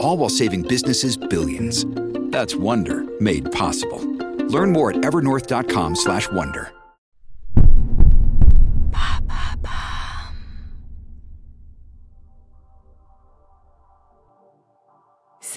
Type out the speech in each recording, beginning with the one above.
All while saving businesses billions. That's Wonder made possible. Learn more at evernorth.com/wonder.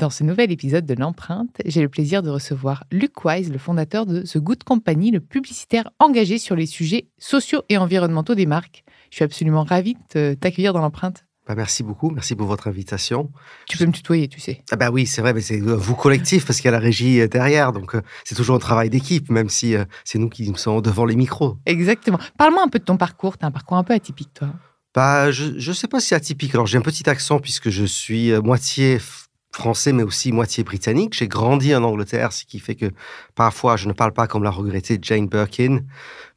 Dans ce nouvel épisode de l'empreinte, j'ai le plaisir de recevoir Luc Wise, le fondateur de The Good Company, le publicitaire engagé sur les sujets sociaux et environnementaux des marques. Je suis absolument ravie de t'accueillir dans l'empreinte. Bah merci beaucoup, merci pour votre invitation. Tu peux me tutoyer, tu sais. Ah bah oui, c'est vrai, mais c'est vous collectif parce qu'il y a la régie derrière, donc euh, c'est toujours un travail d'équipe, même si euh, c'est nous qui sommes devant les micros. Exactement. Parle-moi un peu de ton parcours. Tu as un parcours un peu atypique, toi. Bah, je ne sais pas si atypique. Alors j'ai un petit accent puisque je suis euh, moitié français, mais aussi moitié britannique. J'ai grandi en Angleterre, ce qui fait que parfois je ne parle pas comme la regrettée Jane Birkin,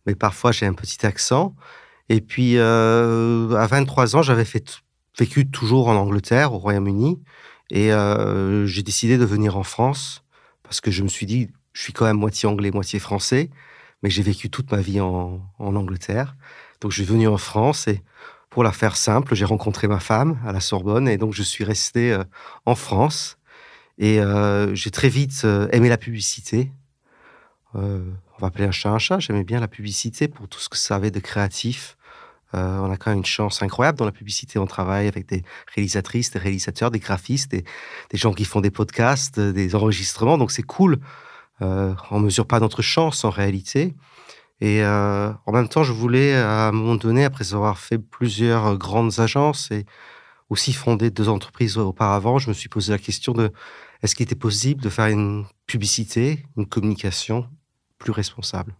mais parfois j'ai un petit accent. Et puis, euh, à 23 ans, j'avais vécu toujours en Angleterre, au Royaume-Uni, et euh, j'ai décidé de venir en France parce que je me suis dit, je suis quand même moitié anglais, moitié français, mais j'ai vécu toute ma vie en, en Angleterre. Donc, je suis venu en France et pour la faire simple, j'ai rencontré ma femme à la Sorbonne et donc je suis resté euh, en France. Et euh, j'ai très vite euh, aimé la publicité. on va appeler un chat un chat. J'aimais bien la publicité pour tout ce que ça avait de créatif. on a quand même une chance incroyable dans la publicité. On travaille avec des réalisatrices, des réalisateurs, des graphistes, des, gens qui font des podcasts, des enregistrements. Donc c'est cool. on mesure pas notre chance en réalité. Et euh, en même temps, je voulais, à un moment donné, après avoir fait plusieurs euh, grandes agences et aussi fondé deux entreprises auparavant, je me suis posé la question de est-ce qu'il était possible de faire une publicité, une communication plus responsable?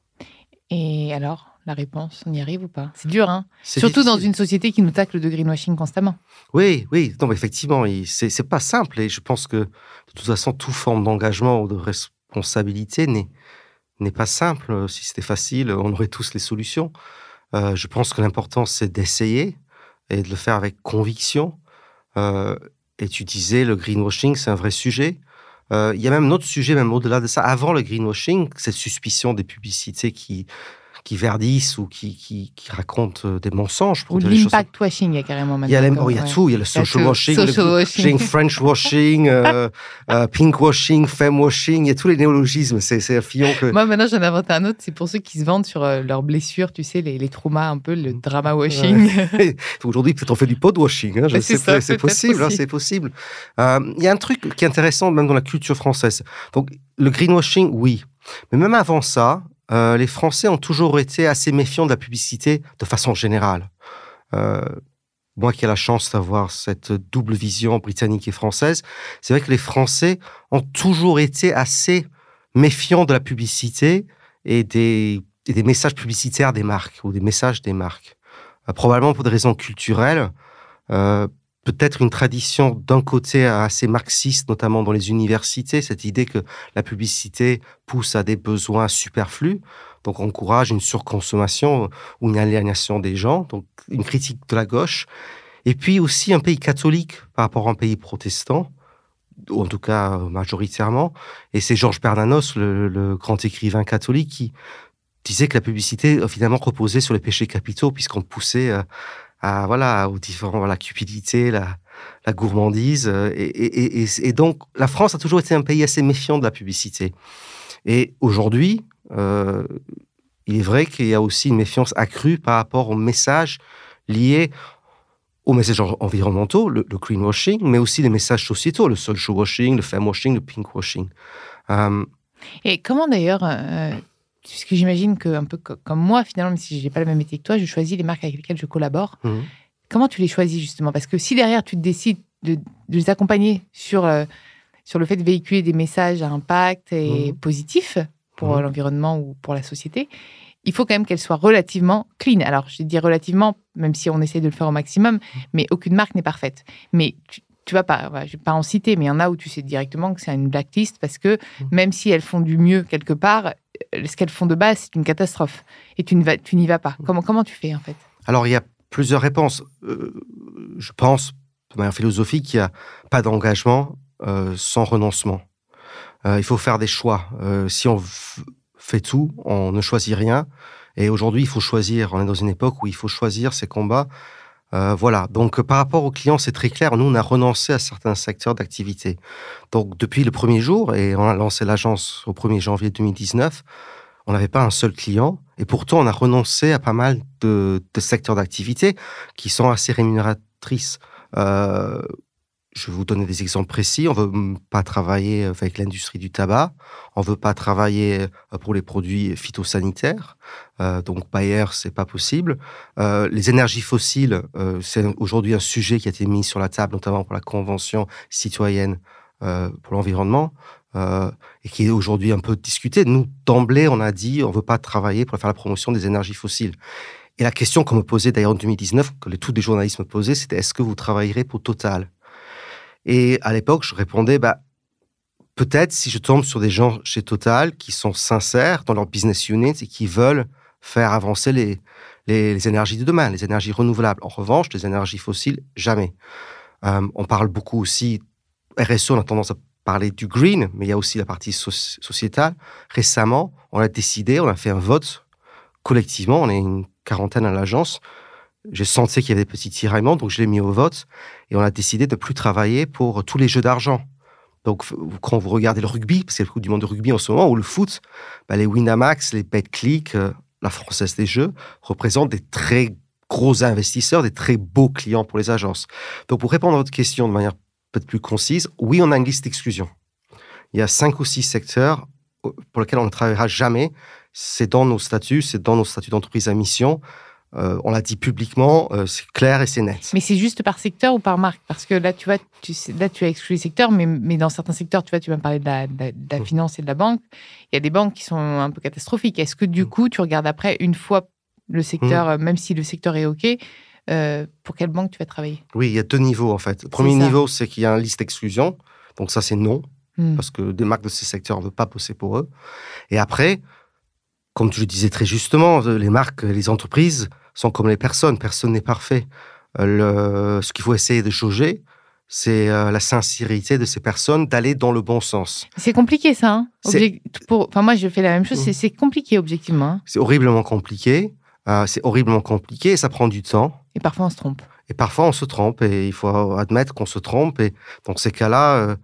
Et alors, la réponse, on y arrive ou pas? C'est dur, hein? Surtout dans une société qui nous tacle de greenwashing constamment. Oui, oui, non, effectivement, c'est pas simple. Et je pense que, de toute façon, toute forme d'engagement ou de responsabilité n'est n'est pas simple. Si c'était facile, on aurait tous les solutions. Euh, je pense que l'important, c'est d'essayer et de le faire avec conviction. Euh, et tu disais, le greenwashing, c'est un vrai sujet. Euh, il y a même un autre sujet, même au-delà de ça. Avant le greenwashing, cette suspicion des publicités qui qui verdissent ou qui, qui, qui racontent euh, des mensonges. Pour ou l'impact washing, il y a carrément maintenant. Il y a, il y a tout. Il y a le social washing, social le washing. French washing, euh, euh, pink washing, femme washing. Il y a tous les néologismes. C'est un fillon que. Moi, maintenant, j'en ai inventé un autre. C'est pour ceux qui se vendent sur leurs blessures, tu sais, les, les, traumas, un peu, le drama washing. Aujourd'hui, peut-être on fait du pod washing. Hein, c'est possible. Hein, c'est possible. il y a un truc qui est intéressant, même dans la culture française. Donc, le greenwashing, oui. Mais même avant ça, euh, les Français ont toujours été assez méfiants de la publicité de façon générale. Euh, moi qui ai la chance d'avoir cette double vision britannique et française, c'est vrai que les Français ont toujours été assez méfiants de la publicité et des, messages publicitaires des marques ou des messages des marques. Euh, probablement pour des raisons culturelles, peut-être une tradition d'un côté assez marxiste, notamment dans les universités, cette idée que la publicité pousse à des besoins superflus, donc encourage une surconsommation ou une aliénation des gens, donc une critique de la gauche. Et puis aussi un pays catholique par rapport à un pays protestant, ou en tout cas majoritairement. Et c'est Georges Bernanos, le, le, grand écrivain catholique, qui disait que la publicité finalement reposait sur les péchés capitaux puisqu'on poussait à voilà aux différents la cupidité, la, la gourmandise et, et, donc la France a toujours été un pays assez méfiant de la publicité. Et aujourd'hui, il est vrai qu'il y a aussi une méfiance accrue par rapport aux messages liés aux messages environnementaux, le, greenwashing, mais aussi les messages sociétaux, le social washing, le femme washing, le pink washing. Euh, Et comment d'ailleurs, euh, puisque j'imagine que un peu comme moi finalement, même si je n'ai pas le même métier que toi, je choisis les marques avec lesquelles je collabore. Mhm. Comment tu les choisis justement? Parce que si derrière tu décides de, les accompagner sur, euh, sur le fait de véhiculer des messages à impact et mhm. positifs pour mhm. l'environnement ou pour la société, il faut quand même qu'elle soit relativement clean. Alors, je dis relativement, même si on essaie de le faire au maximum, mais aucune marque n'est parfaite. Mais tu, tu vas pas, je vais pas en citer, mais il y en a où tu sais directement que c'est une blacklist parce que mmh. même si elles font du mieux quelque part, euh, ce qu'elles font de base, c'est une catastrophe. Et tu, n'y vas pas. Mmh. Comment, comment tu fais, en fait? Alors, il y a plusieurs réponses. Euh, je pense, de manière philosophique, qu'il n'y a pas d'engagement euh, sans renoncement. il faut faire des choix. si on fait tout, on ne choisit rien. Et aujourd'hui, il faut choisir. On est dans une époque où il faut choisir ses combats. Euh, voilà. Donc, par rapport aux clients, c'est très clair. Nous, on a renoncé à certains secteurs d'activité. Donc, depuis le premier jour, et on a lancé l'agence au 1er janvier 2019, on n'avait pas un seul client. Et pourtant, on a renoncé à pas mal de, secteurs d'activité qui sont assez rémunératrices. Euh, je vais vous donner des exemples précis. On veut pas travailler avec l'industrie du tabac. On veut pas travailler euh, pour les produits phytosanitaires. Euh, donc Bayer, c'est pas possible. Euh, les énergies fossiles, euh, c'est aujourd'hui un sujet qui a été mis sur la table, notamment pour la Convention citoyenne euh, pour l'environnement. Euh, et qui est aujourd'hui un peu discuté. Nous, d'emblée, on a dit on veut pas travailler pour faire la promotion des énergies fossiles. Et la question qu'on me posait d'ailleurs en 2019, que tous les journalistes me posaient, c'était est-ce que vous travaillerez pour Total? Et à l'époque, je répondais, bah, peut-être si je tombe sur des gens chez Total qui sont sincères dans leur business unit et qui veulent faire avancer les, les, énergies de demain, les énergies renouvelables. En revanche, les énergies fossiles, jamais. Euh, on parle beaucoup aussi, RSE, on a tendance à parler du green, mais il y a aussi la partie sociétale. Récemment, on a décidé, on a fait un vote collectivement, on est une quarantaine à l'agence, j'ai senti qu'il y avait des petits tiraillements, donc je l'ai mis au vote et on a décidé de plus travailler pour tous les jeux d'argent. Donc, quand vous regardez le rugby, parce qu'il y a le coup du monde de rugby en ce moment, ou le foot, bah, les Winamax, les BetClick, euh, la Française des Jeux, représentent des très gros investisseurs, des très beaux clients pour les agences. Donc, pour répondre à votre question de manière peut-être plus concise, oui, on a une liste d'exclusion. Il y a cinq ou six secteurs euh, pour lesquels on ne travaillera jamais. C'est dans nos statuts, c'est dans nos statuts d'entreprise à mission. Euh, on l'a dit publiquement, euh, c'est clair et c'est net. Mais c'est juste par secteur ou par marque? Parce que là, tu vois, tu, là, tu as exclu les secteurs, mais, mais dans certains secteurs, tu vois, tu vas me parler de la, mm. finance et de la banque. Il y a des banques qui sont un peu catastrophiques. Est-ce que du mm. coup, tu regardes après, une fois le secteur, mm. euh, même si le secteur est OK, pour quelle banque tu vas travailler? Oui, il y a deux niveaux en fait. Le premier niveau, c'est qu'il y a une liste d'exclusion. Donc ça, c'est non, parce que des marques de ces secteurs, on ne veut pas bosser pour eux. Et après, comme tu le disais très justement, les marques, les entreprises, sont comme les personnes. Personne n'est parfait. Euh, le, ce qu'il faut essayer de jauger, c'est euh, la sincérité de ces personnes d'aller dans le bon sens. C'est compliqué ça. Hein pour... enfin, moi, je fais la même chose. C'est compliqué objectivement. Hein. c'est horriblement compliqué. Euh, c'est horriblement compliqué et ça prend du temps. Et parfois on se trompe. Et parfois on se trompe et il faut admettre qu'on se trompe. Et dans ces cas-là,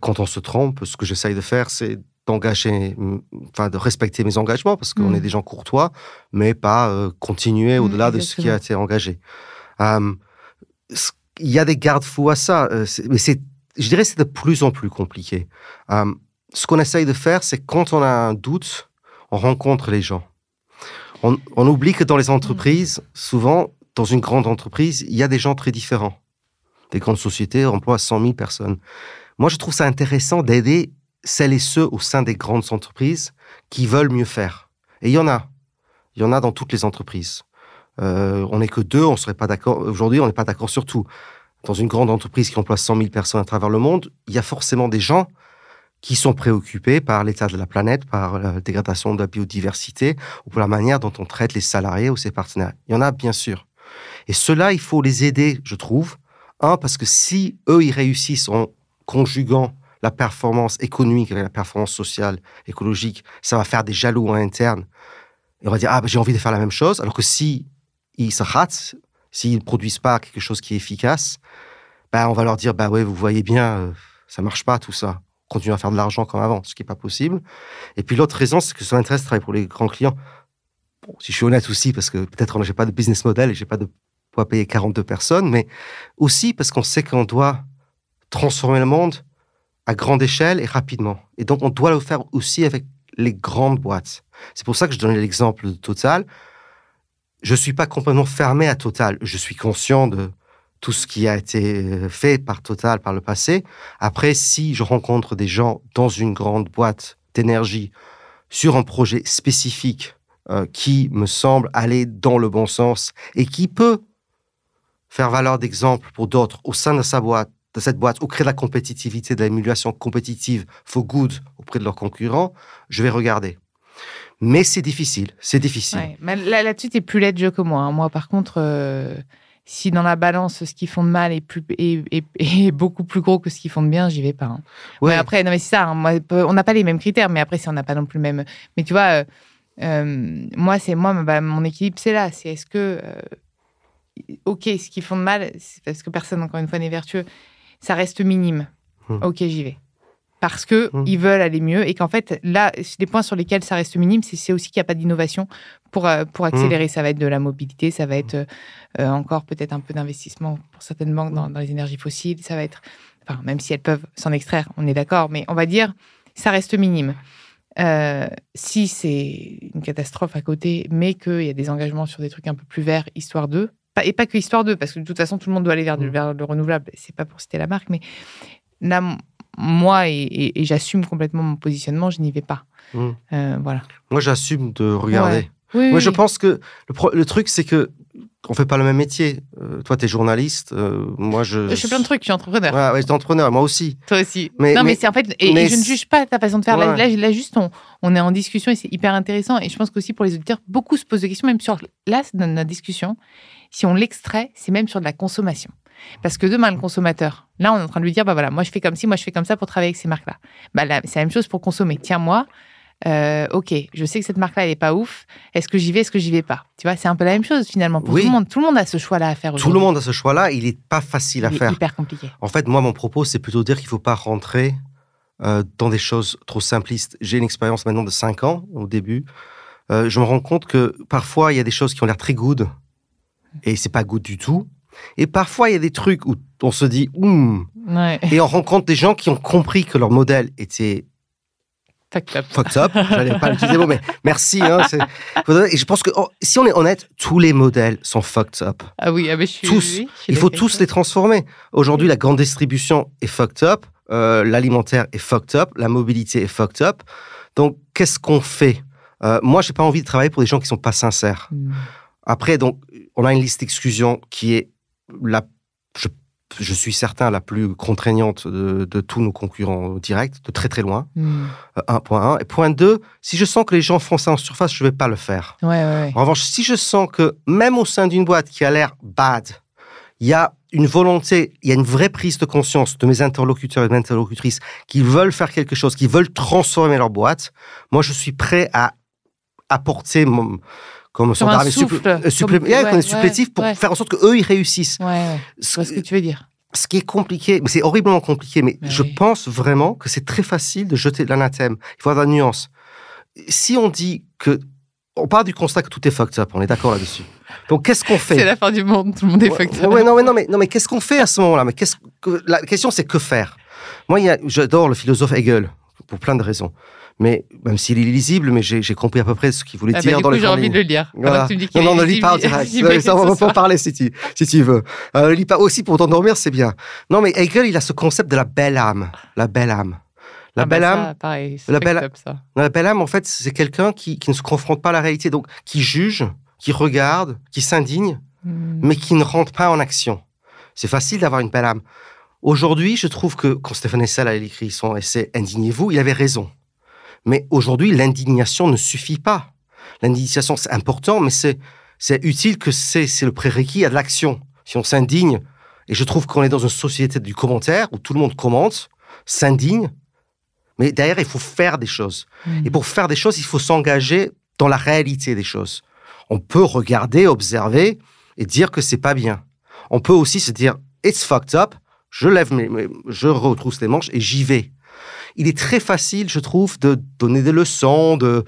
quand on se trompe, ce que j'essaye de faire, c'est d'engager, enfin de respecter mes engagements parce qu'on est mm. des gens courtois, mais pas euh, continuer mm, au-delà de ce qui a été engagé. il y a des garde-fous à ça, euh, mais c'est, je dirais, c'est de plus en plus compliqué. ce qu'on essaye de faire, c'est quand on a un doute, on rencontre les gens. On, on oublie que dans les entreprises, souvent, dans une grande entreprise, il y a des gens très différents. Des grandes sociétés emploient 100 000 personnes. Moi, je trouve ça intéressant d'aider celles et ceux au sein des grandes entreprises qui veulent mieux faire. Et il y en a. Il y en a dans toutes les entreprises. Euh, on n'est que deux, on serait pas d'accord. Aujourd'hui, on n'est pas d'accord sur tout. Dans une grande entreprise qui emploie 100 000 personnes à travers le monde, il y a forcément des gens qui sont préoccupés par l'état de la planète, par la dégradation de la biodiversité ou pour la manière dont on traite les salariés ou ses partenaires. Il y en a bien sûr. Et cela, il faut les aider, je trouve. Un, parce que si eux, ils réussissent en conjuguant la performance économique avec la performance sociale, écologique, ça va faire des jaloux en interne. Et on va dire, ah, ben, j'ai envie de faire la même chose. Alors que si ils se ratent, s'ils ne produisent pas quelque chose qui est efficace, ben, on va leur dire, bah ouais, vous voyez bien, euh, ça marche pas tout ça. Continuer à faire de l'argent comme avant, ce qui n'est pas possible. Et puis l'autre raison, c'est que ça m'intéresse de travailler pour les grands clients. Bon, si je suis honnête aussi, parce que peut-être j'ai pas de business model et j'ai pas de poids payer 42 personnes, mais aussi parce qu'on sait qu'on doit transformer le monde à grande échelle et rapidement. Et donc, on doit le faire aussi avec les grandes boîtes. C'est pour ça que je donnais l'exemple de Total. Je ne suis pas complètement fermé à Total. Je suis conscient de tout ce qui a été fait par Total par le passé. Après, si je rencontre des gens dans une grande boîte d'énergie sur un projet spécifique euh, qui me semble aller dans le bon sens et qui peut faire valeur d'exemple pour d'autres au sein de sa boîte, de cette boîte, ou créer de la compétitivité, de l'émulation compétitive for good auprès de leurs concurrents, je vais regarder. Mais c'est difficile, c'est difficile. là, là-dessus, tu es plus laid de jeu que moi. Hein. Moi, par contre, euh, si dans la balance, ce qu'ils font de mal est, plus, est, beaucoup plus gros que ce qu'ils font de bien, j'y vais pas. Hein. Ouais. après, non, mais c'est ça. Hein. moi, on n'a pas les mêmes critères, mais après, si on n'a pas non plus le même. Mais tu vois, euh, euh, moi, c'est moi, bah, mon équilibre, c'est là. C'est est-ce que ok, ce qu'ils font de mal, c'est parce que personne, encore une fois, n'est vertueux, ça reste minime. Hmm. Ok, j'y vais. Parce que hmm. ils veulent aller mieux et qu'en fait, là, les points sur lesquels ça reste minime, c'est aussi qu'il n'y a pas d'innovation pour, euh, pour hmm. accélérer. Ça va être de la mobilité, ça va être euh, euh, encore peut-être un peu d'investissement pour certaines banques dans, les énergies fossiles, ça va être, enfin, même si elles peuvent s'en extraire, on est d'accord, mais on va dire, ça reste minime. si c'est une catastrophe à côté, mais qu'il y a des engagements sur des trucs un peu plus verts, histoire d'eux, et pas que Histoire 2, parce que de toute façon, tout le monde doit aller vers, mm. vers le renouvelable. C'est pas pour citer la marque, mais là, moi, et, j'assume complètement mon positionnement, je n'y vais pas. Mm. Euh, voilà. Moi, j'assume de regarder. moi, je pense que le, truc, c'est que on fait pas le même métier. Euh, toi, tu es journaliste. Euh, moi, je. Je fais plein de trucs. Je suis entrepreneur. Ouais, ouais, je suis entrepreneur. Moi aussi. Toi aussi. Mais, non, mais, c'est en fait. Et, je ne juge pas ta façon de faire. Là, là, juste, on, on, est en discussion et c'est hyper intéressant. Et je pense qu'aussi pour les auditeurs, beaucoup se posent des questions, même sur là, dans notre discussion si on l'extrait, c'est même sur de la consommation. Parce que demain, le consommateur, là, on est en train de lui dire, bah voilà, moi je fais comme ci, moi je fais comme ça pour travailler avec ces marques-là. Bah c'est la même chose pour consommer. Tiens, moi, euh, ok, je sais que cette marque-là, elle est pas ouf. Est-ce que j'y vais, est-ce que j'y vais pas? Tu vois, c'est un peu la même chose finalement pour tout le monde. Tout le monde a ce choix-là à faire. Tout le monde a ce choix-là. Il est pas facile à il faire. Est hyper compliqué. En fait, moi, mon propos, c'est plutôt dire qu'il faut pas rentrer euh, dans des choses trop simplistes. J'ai une expérience maintenant de 5 ans au début. Euh, je me rends compte que parfois, il y a des choses qui ont l'air très good et c'est pas good du tout. Et parfois, il y a des trucs où on se dit, hum, et on rencontre des gens qui ont compris que leur modèle était fucked up. Fucked up. J'allais pas l'utiliser, mais merci. Hein, et je pense que oh, si on est honnête, tous les modèles sont fucked up. Ah oui, ah mais je suis, tous. il faut tous les transformer. Aujourd'hui, la grande distribution est fucked up, euh, l'alimentaire est fucked up, la mobilité est fucked up. Donc, qu'est-ce qu'on fait? Euh, Moi, j'ai pas envie de travailler pour des gens qui sont pas sincères. Hmm. Après, donc, on a une liste d'exclusion qui est la, je, suis certain, la plus contraignante de, tous nos concurrents directs, de très très loin. Euh, un point 1. Et point 2, si je sens que les gens font ça en surface, je ne vais pas le faire. En revanche, si je sens que même au sein d'une boîte qui a l'air bad, il y a une volonté, il y a une vraie prise de conscience de mes interlocuteurs et de mes interlocutrices qui veulent faire quelque chose, qui veulent transformer leur boîte, moi je suis prêt à apporter mon, comme son armée supplétif pour faire en sorte qu'eux, ils réussissent. Ouais, ce, ce que tu veux dire. Ce qui est compliqué, c'est horriblement compliqué, mais, je pense vraiment que c'est très facile de jeter de l'anathème. Il faut avoir de la nuance. Si on dit que on part du constat que tout est fucked up, on est d'accord là-dessus. Donc qu'est-ce qu'on fait? C'est la fin du monde, tout le monde est fucked up. Ouais, non, mais non, mais non, mais qu'est-ce qu'on fait à ce moment-là? Mais qu'est-ce que la question c'est que faire? Moi, j'adore le philosophe Hegel pour plein de raisons mais même s'il est lisible, mais j'ai compris à peu près ce qu'il voulait ah bah, dire dans les J'ai envie de le lire. Voilà. non, non, ne lis pas en direct. ça, on va pas en parler si tu, si tu veux. Euh, lis pas aussi pour t'endormir, c'est bien. Non, mais Hegel, il a ce concept de la belle âme. La belle âme. La ah belle bah âme. Ça, pareil, la belle, ça. la belle âme, en fait, c'est quelqu'un qui, qui, ne se confronte pas à la réalité, donc qui juge, qui regarde, qui s'indigne, hmm. mais qui ne rentre pas en action. C'est facile d'avoir une belle âme. Aujourd'hui, je trouve que quand Stéphane Hessel a écrit son essai Indignez-vous, il avait raison. Mais aujourd'hui, l'indignation ne suffit pas. L'indignation, c'est important, mais c'est, c'est utile que c'est, c'est le prérequis à de l'action. Si on s'indigne, et je trouve qu'on est dans une société du commentaire où tout le monde commente, s'indigne, mais derrière, il faut faire des choses. Mmh. Et pour faire des choses, il faut s'engager dans la réalité des choses. On peut regarder, observer et dire que c'est pas bien. On peut aussi se dire it's fucked up. Je lève mes, je retrousse les manches et j'y vais. Il est très facile, je trouve, de donner des leçons. De,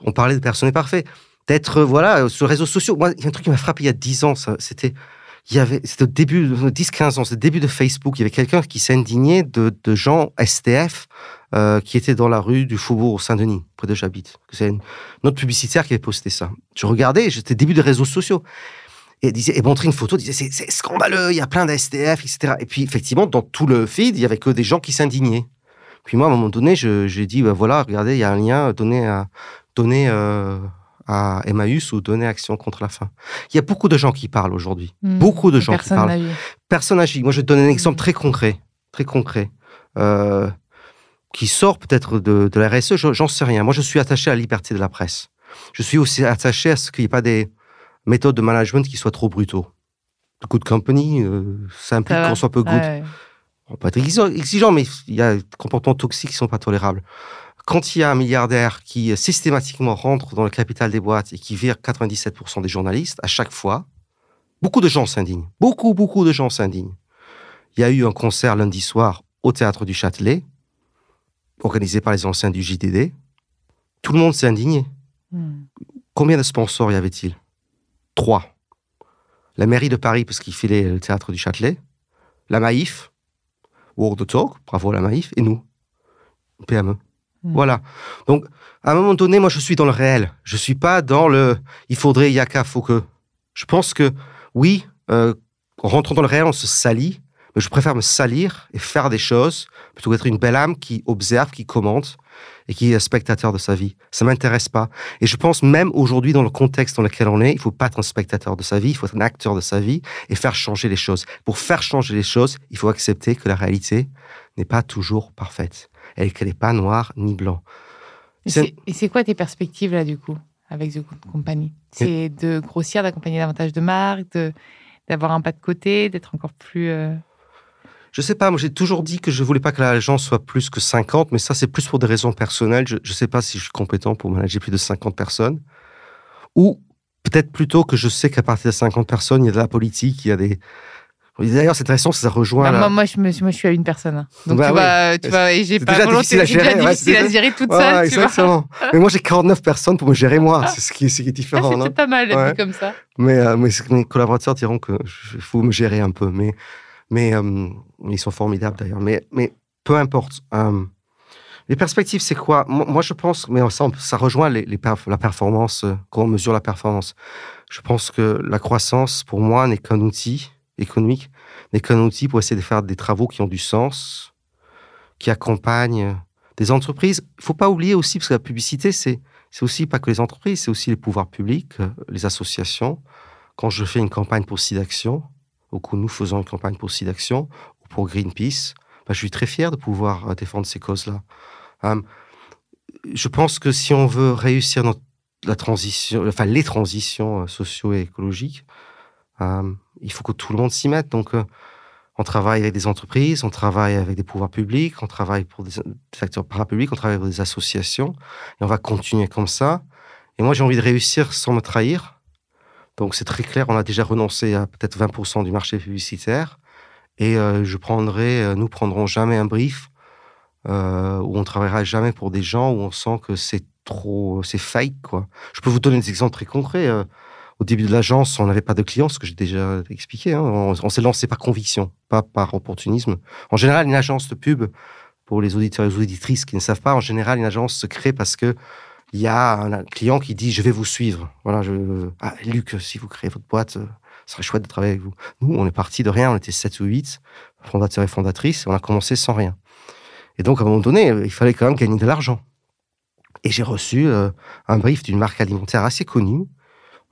on parlait de personnes parfait, d'être voilà sur les réseaux sociaux. Moi, il y a un truc qui m'a frappé il y a 10 ans. C'était il y avait, c'était au début, 10-15 ans, c'est le début de Facebook. Il y avait quelqu'un qui indigné de, de gens STF euh, qui étaient dans la rue du Faubourg Saint-Denis, près de j'habite. C'est une, autre publicitaire qui avait posté ça. Je regardais, j'étais début des réseaux sociaux. Et, disait, et montrait une photo, disait c'est scandaleux, il y a plein d'STF, etc. Et puis effectivement, dans tout le feed, il y avait que des gens qui s'indignaient. Puis moi, à un moment donné, j'ai dit, bah, voilà, regardez, il y a un lien, donné à, donné, euh, à Emmaüs ou donner Action contre la faim. Il y a beaucoup de gens qui parlent aujourd'hui. Hmm. beaucoup de gens qui parlent. Personne n'agit. Moi, je vais te donner un exemple très concret. Très concret. Euh, qui sort peut-être de, de la RSE, j'en sais rien. Moi, je suis attaché à la liberté de la presse. Je suis aussi attaché à ce qu'il n'y ait pas des méthodes de management qui soient trop brutaux. Good company, euh, ça implique qu'on soit peu good. On peut être exigeant, mais il y a des comportements toxiques qui ne sont pas tolérables quand il y a un milliardaire qui euh, systématiquement rentre dans le capital des boîtes et qui vire 97% des journalistes, à chaque fois, beaucoup de gens s'indignent. Beaucoup, beaucoup de gens s'indignent. Il y a eu un concert lundi soir au théâtre du Châtelet, organisé par les anciens du JDD. Tout le monde s'est indigné. Hmm. Combien de sponsors y avait-il? Trois. La mairie de Paris, parce qu'il filait le théâtre du Châtelet. La Maïf, World Talk, bravo la Maïf, et nous, PME. Hmm. Voilà. Donc, à un moment donné, moi, je suis dans le réel. Je suis pas dans le il faudrait, yaka, faut que. Je pense que, oui, euh, en rentrant dans le réel, on se salit, mais je préfère me salir et faire des choses plutôt qu'être une belle âme qui observe, qui commente et qui est spectateur de sa vie. Ça m'intéresse pas. Et je pense même aujourd'hui, dans le contexte dans lequel on est, il faut pas être un spectateur de sa vie, il faut être un acteur de sa vie et faire changer les choses. Pour faire changer les choses, il faut accepter que la réalité n'est pas toujours parfaite et qu'elle n'est pas noire ni blanc. Et c'est quoi tes perspectives là du coup avec The Company? C'est de grossir, d'accompagner davantage de marques, d'avoir un pas de côté, d'être encore plus. Euh... Je sais pas, moi j'ai toujours dit que je voulais pas que l'agence soit plus que 50, mais ça c'est plus pour des raisons personnelles. Je ne sais pas si je suis compétent pour manager plus de 50 personnes. Ou peut-être plutôt que je sais qu'à partir de 50 personnes, il y a de la politique, il y a des, D'ailleurs, c'est intéressant, ça rejoint. Bah, moi, je me, moi, je suis à une personne. Hein. Donc, bah tu, vas, tu vas, et j'ai pas déjà difficile à gérer. Déjà difficile à gérer toute seule. exactement. mais moi, j'ai 49 personnes pour me gérer moi. C'est ce qui, ce qui est différent. Ah, c'est pas mal, ouais. comme ça. Mais, euh, mais mes collaborateurs diront qu'il faut me gérer un peu. Mais, mais euh, ils sont formidables d'ailleurs. Mais, peu importe. Euh, les perspectives, c'est quoi? Moi, je pense, mais ça, rejoint la performance, comment on mesure la performance. Je pense que la croissance, pour moi, n'est qu'un outil économique n'est qu'un outil pour essayer de faire des travaux qui ont du sens, qui accompagnent des entreprises. Il faut pas oublier aussi, parce que la publicité, c'est aussi pas que les entreprises, c'est aussi les pouvoirs publics, euh, les associations. Quand je fais une campagne pour SIDAction, ou que nous faisons une campagne pour SIDAction, ou pour Greenpeace, bah, je suis très fier de pouvoir euh, défendre ces causes-là. Hum, je pense que si on veut réussir notre, la transition, enfin les transitions euh, socio écologiques, il faut que tout le monde s'y mette. Donc, euh, on travaille avec des entreprises, on travaille avec des pouvoirs publics, on travaille pour des, acteurs parapublics, on travaille avec des associations, et on va continuer comme ça. Et moi, j'ai envie de réussir sans me trahir. Donc, c'est très clair, on a déjà renoncé à peut-être 20% du marché publicitaire, et euh, je prendrai, euh, nous prendrons jamais un brief où on travaillera jamais pour des gens où on sent que c'est trop, c'est fake, quoi. Je peux vous donner des exemples très concrets au début de l'agence, on n'avait pas de clients, ce que j'ai déjà expliqué. Hein. On, s'est lancé par conviction, pas par opportunisme. En général, une agence de pub, pour les auditeurs et les auditrices qui ne savent pas, en général, une agence se crée parce que il y a un client qui dit je vais vous suivre. Voilà, je ah, Luc, si vous créez votre boîte, euh, ce serait chouette de travailler avec vous. Nous, on est parti de rien, on était 7 ou 8 fondateurs et fondatrices, on a commencé sans rien. Et donc, à un moment donné, il fallait quand même gagner de l'argent. Et j'ai reçu euh, un brief d'une marque alimentaire assez connue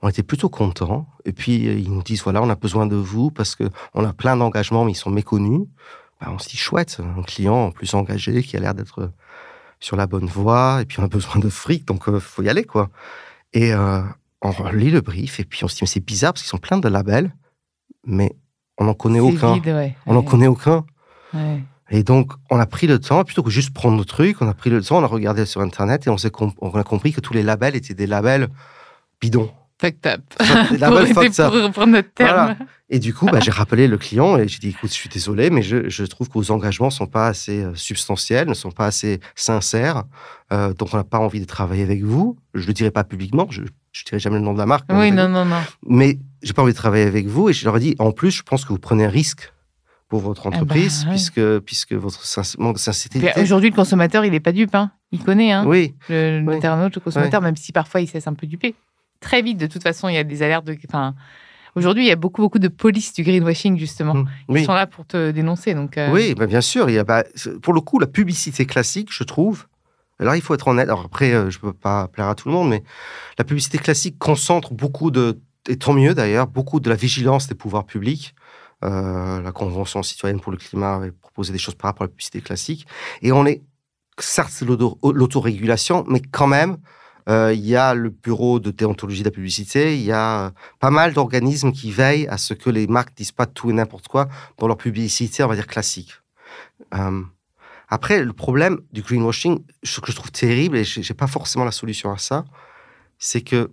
on était plutôt contents. Et puis, euh, ils nous disent, voilà, on a besoin de vous parce que on a plein d'engagements, mais ils sont méconnus. Bah, on se dit, chouette, un client plus engagé qui a l'air d'être sur la bonne voie. Et puis, on a besoin de fric, donc il euh, faut y aller, quoi. Et euh, on relit le brief et puis on se dit, mais c'est bizarre parce qu'ils sont pleins de labels, mais on n'en connaît aucun. On n'en connaît aucun. Et donc, on a pris le temps, plutôt que juste prendre nos trucs, on a pris le temps, on a regardé sur Internet et on a compris que tous les labels étaient des labels bidons. Fucked up. Labels pour, fucked up. pour reprendre notre terme. Voilà. Et du coup, bah, j'ai rappelé le client et j'ai dit, écoute, je suis désolé, mais je, je trouve que vos engagements sont pas assez euh, substantiels, ne sont pas assez sincères. Euh, donc, on n'a pas envie de travailler avec vous. Je le dirai pas publiquement, je ne dirai jamais le nom de la marque. Oui, non, non, non. Mais j'ai pas envie de travailler avec vous. Et je leur ai dit, en plus, je pense que vous prenez un risque pour votre Ah bah, entreprise, ouais. puisque, puisque votre manque de sincérité. Aujourd'hui, le consommateur, il n'est pas dupe. Hein. Il connaît hein, Oui, le, Oui. l'internaute, le consommateur, même si parfois il se laisse un peu duper. Très vite, de toute façon, il y a des alertes. De... Enfin, aujourd'hui, il y a beaucoup, beaucoup de police du greenwashing, justement. Mm, Ils oui. sont là pour te dénoncer. Donc, euh, Oui, bah, bien sûr. Il y a, bah, c'est- pour le coup, la publicité classique, je trouve. Alors, il faut être honnête. Alors, après, euh, je ne peux pas plaire à tout le monde, mais la publicité classique concentre beaucoup de, et tant mieux d'ailleurs, beaucoup de la vigilance des pouvoirs publics. Euh, la Convention citoyenne pour le climat avait proposé des choses par rapport à la publicité classique. Et on est, certes, l'autorégulation, mais quand même, il y a le bureau de déontologie de la publicité, il y a euh, pas mal d'organismes qui veillent à ce que les marques disent pas tout et n'importe quoi dans leur publicité, on va dire classique. Euh, après, le problème du greenwashing, ce que je trouve terrible, et j'ai j'ai pas forcément la solution à ça, c'est que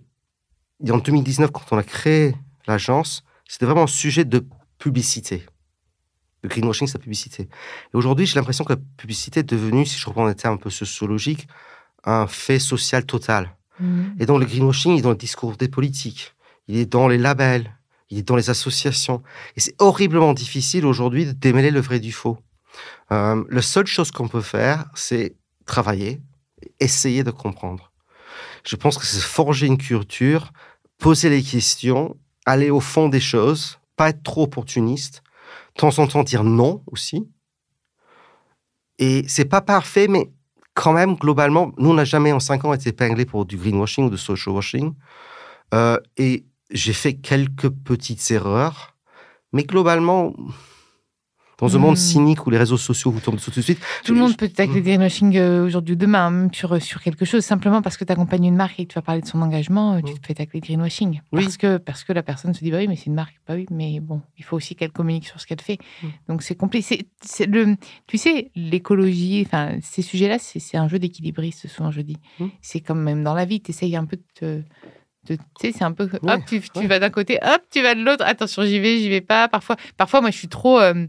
en 2019, quand on a créé l'agence, c'était vraiment un sujet de publicité. Le greenwashing, c'est la publicité. Et aujourd'hui, j'ai l'impression que la publicité est devenue, si je reprends des termes un peu sociologiques, un fait social total. Mhm. Et donc, le greenwashing il est dans le discours des politiques, il est dans les labels, il est dans les associations. Et c'est horriblement difficile aujourd'hui de démêler le vrai du faux. Euh, la seule chose qu'on peut faire, c'est travailler, essayer de comprendre. Je pense que c'est forger une culture, poser les questions, aller au fond des choses, pas être trop opportuniste, de temps en temps dire non aussi. Et c'est pas parfait, mais quand même, globalement, nous, on n'a jamais en cinq ans été épinglés pour du greenwashing ou de social washing. Euh, et j'ai fait quelques petites erreurs, mais globalement, dans un Hmm. monde cynique où les réseaux sociaux vous tombent tout de suite, Tout le monde peut t'attaquer Mm. le greenwashing euh, aujourd'hui ou demain, même sur, sur quelque chose, simplement parce que tu accompagnes une marque et que tu vas parler de son engagement, euh, tu Mm. te fais tacler de greenwashing. Oui. Parce, que, parce que la personne se dit, bah oui, mais c'est une marque. Bah oui, mais bon, il faut aussi qu'elle communique sur ce qu'elle fait. Donc c'est compliqué. C'est- c'est le, tu sais, l'écologie, enfin, ces sujets-là, c'est c'est un jeu d'équilibriste, souvent, je dis. C'est comme même dans la vie, tu essayes un peu de te. Tu sais, c'est un peu. Ouais, hop, tu, tu ouais. vas d'un côté, hop, tu vas de l'autre. Attention, j'y vais, j'y vais pas. Parfois, parfois moi, je suis trop. euh,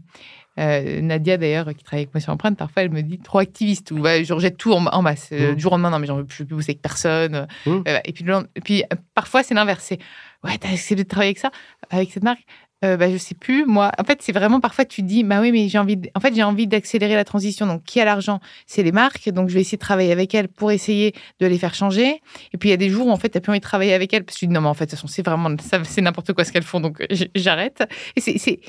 euh, Nadia, d'ailleurs, qui travaille avec moi sur Empreinte, parfois, elle me dit trop activiste ou je rejette tout en, en masse. Euh, Mm. Du jour au lendemain, non, mais j'en veux plus, je veux plus bosser avec personne. Mm. Euh, et puis, le et puis parfois, c'est l'inverse. C'est ouais, t'as essayé de travailler avec ça, avec cette marque? Euh, bah, je sais plus, moi. En fait, c'est vraiment parfois tu te dis, bah oui, mais j'ai envie, de- en fait, j'ai envie d'accélérer la transition. Donc, qui a l'argent? C'est les marques. Donc, je vais essayer de travailler avec elles pour essayer de les faire changer. Et puis, il y a des jours où, en fait, t'as plus envie de travailler avec elles parce que tu te dis, non, mais en fait, de toute façon, c'est vraiment, c'est n'importe quoi ce qu'elles font. Donc, j'arrête. Et c'est,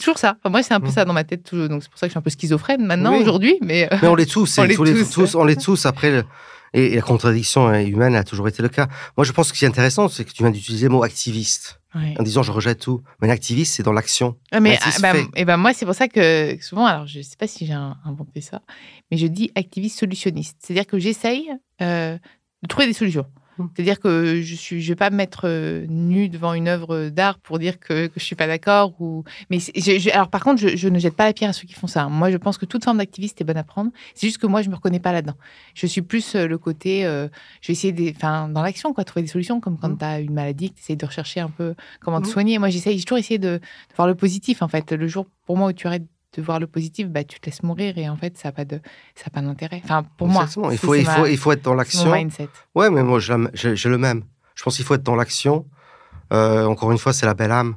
toujours ça. Enfin, moi, c'est un peu Mm. ça dans ma tête toujours. Donc, c'est pour ça que je suis un peu schizophrène maintenant, Oui. aujourd'hui. Mais euh, Mais on l'est tous, On tous les- tous. tous, on l'est tous. Après, le- et, et la contradiction est humaine a toujours été le cas. Moi, je pense que ce qui est intéressant, c'est que tu viens d'utiliser le mot activiste ouais. en disant je rejette tout. Mais un activiste, c'est dans l'action. Ah, mais ah, bah, et ben moi, c'est pour ça que souvent, alors je sais pas si j'ai inventé ça, mais je dis activiste solutionniste. C'est-à-dire que j'essaye euh, de trouver des solutions. C'est-à-dire que je suis, je vais pas me mettre euh, nue devant une œuvre d'art pour dire que, que je suis pas d'accord. Ou... Mais c'est- je- je- alors par contre, je, ne jette pas la pierre à ceux qui font ça. Moi, je pense que toute forme d'activiste est bonne à prendre. C'est juste que moi, je me reconnais pas là-dedans. Je suis plus euh, le côté, euh, je vais essayer des, enfin, dans l'action, quoi, trouver des solutions, comme quand Mm. tu as une maladie, que tu essayes de rechercher un peu comment te Mm. soigner. Moi, j'essaye, j'ai toujours essayé de, de voir le positif. En fait, le jour pour moi où tu arrêtes de voir le positif, bah, tu te laisses mourir et en fait, ça n'a pas de, ça a pas d'intérêt. Enfin, pour moi, Exactement. Il c'est- faut, il, ma- faut, il faut être dans c'est l'action. Ouais, mais moi, j'ai le même. Je pense qu'il faut être dans l'action. Euh, encore une fois, c'est la belle âme.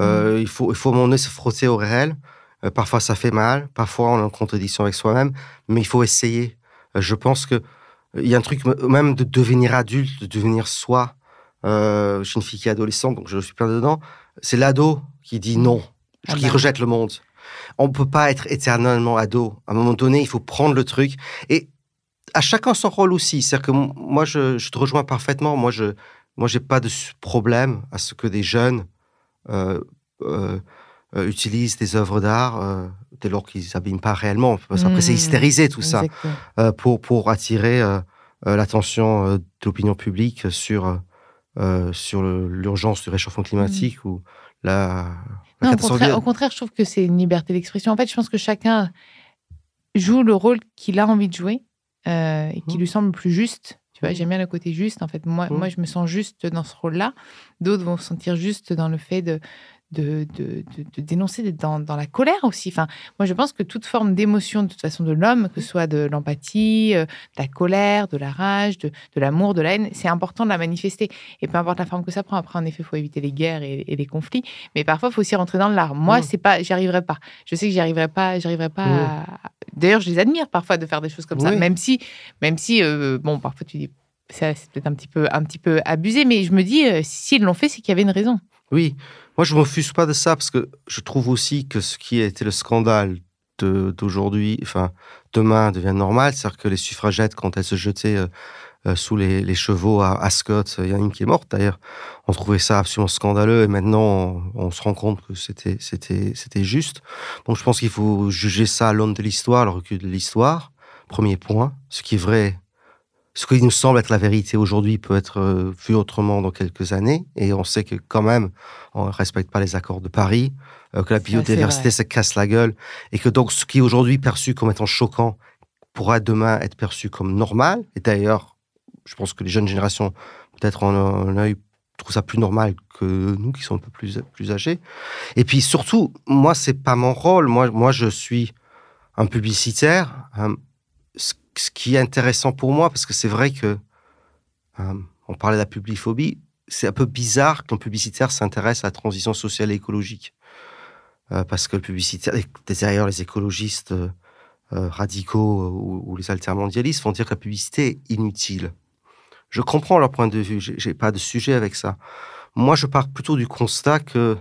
Euh, il, faut, il faut se frotter au réel. Euh, parfois, ça fait mal. Parfois, on est en contradiction avec soi-même. Mais il faut essayer. Je pense que il y a un truc même de devenir adulte, de devenir soi. Euh, J'ai une fille qui est adolescente, donc je suis plein dedans. C'est l'ado qui dit non, Ah qui bah. rejette le monde. On peut pas être éternellement ado. À un moment donné, il faut prendre le truc. Et à chacun son rôle aussi. C'est-à-dire que moi, je, je te rejoins parfaitement. Moi, je moi, j'ai pas de problème à ce que des jeunes euh, euh, euh, utilisent des œuvres d'art euh, dès lors qu'ils s'abîment pas réellement. Parce qu'après, c'est Mmh. hystérisé tout ça Exactement. pour, pour attirer l'attention de l'opinion publique sur, sur l'urgence du réchauffement climatique ou la, la Non, au contraire, au contraire, je trouve que c'est une liberté d'expression. En fait, je pense que chacun joue le rôle qu'il a envie de jouer euh, et qui Mmh. lui semble le plus juste. Tu vois, Mmh. j'aime bien le côté juste. En fait, moi, Mmh. moi, je me sens juste dans ce rôle-là. D'autres vont se sentir juste dans le fait de, de, de, de- de dénoncer, d'être dans, dans la colère aussi. Enfin, moi, je pense que toute forme d'émotion, de toute façon, de l'homme, que ce soit de l'empathie, euh, de la colère, de la rage, de, de l'amour, de la haine, c'est important de la manifester. Et peu importe la forme que ça prend. Après, en effet, il faut éviter les guerres et, et les conflits. Mais parfois, il faut aussi rentrer dans l'art. Moi, Mmh. c'est pas, j'y arriverai pas. Je sais que j'y arriverai pas. J'y arriverai pas. Mmh. à- D'ailleurs, je les admire parfois de faire des choses comme ça, même si, même si, euh, bon, parfois tu dis, ça, c'est peut-être un petit peu, un petit peu abusé, mais je me dis, euh, s'ils l'ont fait, c'est qu'il y avait une raison. Oui, moi je ne m'offuse pas de ça parce que je trouve aussi que ce qui a été le scandale d'aujourd'hui, enfin demain devient normal, c'est-à-dire que les suffragettes, quand elles se jetaient euh, euh, sous les, chevaux à Ascot, il y en a une qui est morte d'ailleurs, on trouvait ça absolument scandaleux et maintenant on, se rend compte que c'était juste. Donc je pense qu'il faut juger ça à l'aune de l'histoire, le recul de l'histoire. Premier point, ce qui est vrai. Ce qui nous semble être la vérité aujourd'hui peut être euh, vu autrement dans quelques années. Et on sait que quand même, on ne respecte pas les accords de Paris, euh, que la biodiversité se casse la gueule, et que donc ce qui est aujourd'hui perçu comme étant choquant pourra demain être perçu comme normal. Et d'ailleurs, je pense que les jeunes générations, peut-être en un œil, trouvent ça plus normal que nous qui sommes un peu plus, plus âgés. Et puis surtout, moi, c'est pas mon rôle. Moi, moi je suis un publicitaire. euh, ce, ce qui est intéressant pour moi, parce que c'est vrai que euh, on parlait de la publiphobie, c'est un peu bizarre qu'un publicitaire s'intéresse à la transition sociale et écologique. Euh, parce que le publicitaire, d'ailleurs les écologistes euh, radicaux ou, ou les altermondialistes vont dire que la publicité est inutile. Je comprends leur point de vue, j'ai pas de sujet avec ça. Moi, je pars plutôt du constat que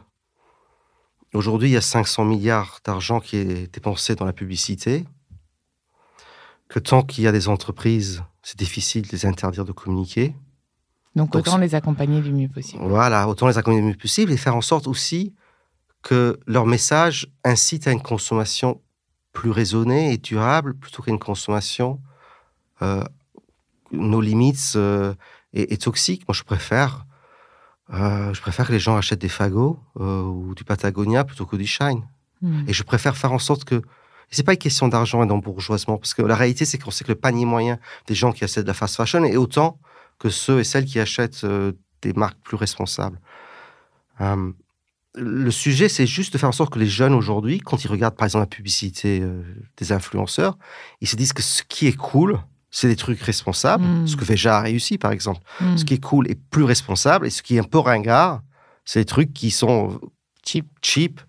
aujourd'hui, il y a 500 milliards d'argent qui est dépensé dans la publicité, que tant qu'il y a des entreprises, c'est difficile de les interdire de communiquer. Donc, Donc, autant les accompagner du mieux possible. Voilà, autant les accompagner le mieux possible et faire en sorte aussi que leur message incite à une consommation plus raisonnée et durable plutôt qu'à une consommation euh, nos limites euh, et, et toxique. Moi, je préfère, euh, je préfère que les gens achètent des fagots euh, ou du Patagonia plutôt que du Shine. Hmm. Et je préfère faire en sorte que. C'est pas une question d'argent et d'embourgeoisement, parce que la réalité, c'est qu'on sait que le panier moyen des gens qui achètent de la fast fashion est autant que ceux et celles qui achètent euh, des marques plus responsables. Euh, le sujet, c'est juste de faire en sorte que les jeunes aujourd'hui, quand ils regardent par exemple la publicité euh, des influenceurs, ils se disent que ce qui est cool, c'est des trucs responsables. Mm. Ce que Veja a réussi, par exemple. Hmm. Ce qui est cool est plus responsable, et ce qui est un peu ringard, c'est des trucs qui sont Cheap. cheap,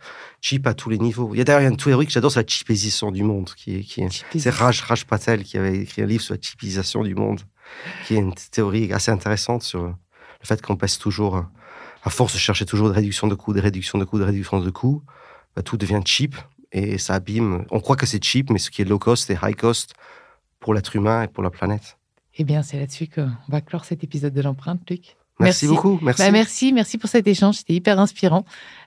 cheap à tous les niveaux. Il y a d'ailleurs une théorie que j'adore, c'est la cheapisation du monde, qui qui c'est Raj, Raj Patel qui avait écrit un livre sur la cheapisation du monde, qui est une théorie assez intéressante sur le fait qu'on passe toujours, à force de chercher toujours des réductions de coûts, des réductions de coûts, des réductions de coûts, bah, tout devient cheap et ça abîme. On croit que c'est cheap, mais ce qui est low cost est high cost pour l'être humain et pour la planète. Eh bien, c'est là-dessus qu'on va clore cet épisode de l'empreinte, Luc. Merci, Merci. beaucoup. Merci. Bah, merci, merci pour cet échange. C'était hyper inspirant.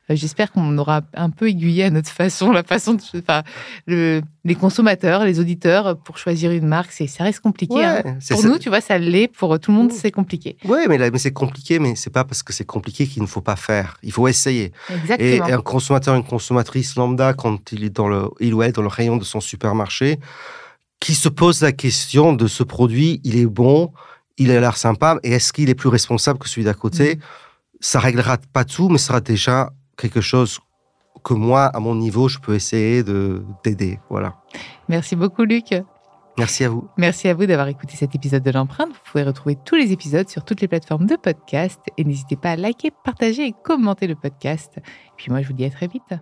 Euh, J'espère qu'on aura un peu aiguillé à notre façon, la façon de, enfin, le- les consommateurs, les auditeurs, pour choisir une marque. C'est, ça reste compliqué. hein. Ouais, Pour ça. nous, tu vois, ça l'est. Pour tout le monde, Mm. c'est compliqué. Oui, mais, c'est compliqué, mais c'est pas parce que c'est compliqué qu'il ne faut pas faire. Il faut essayer. Et, Exactement. et un consommateur, une consommatrice lambda, quand il est dans le, il ou elle dans le rayon de son supermarché, qui se pose la question de ce produit, il est bon, il a l'air sympa, et est-ce qu'il est plus responsable que celui d'à côté? Ça réglera pas tout, mais ce sera déjà quelque chose que moi, à mon niveau, je peux essayer de d'aider. Voilà. Merci beaucoup, Luc. Merci à vous. Merci à vous d'avoir écouté cet épisode de l'empreinte. Vous pouvez retrouver tous les épisodes sur toutes les plateformes de podcast. Et n'hésitez pas à liker, partager et commenter le podcast. Et puis moi, je vous dis à très vite.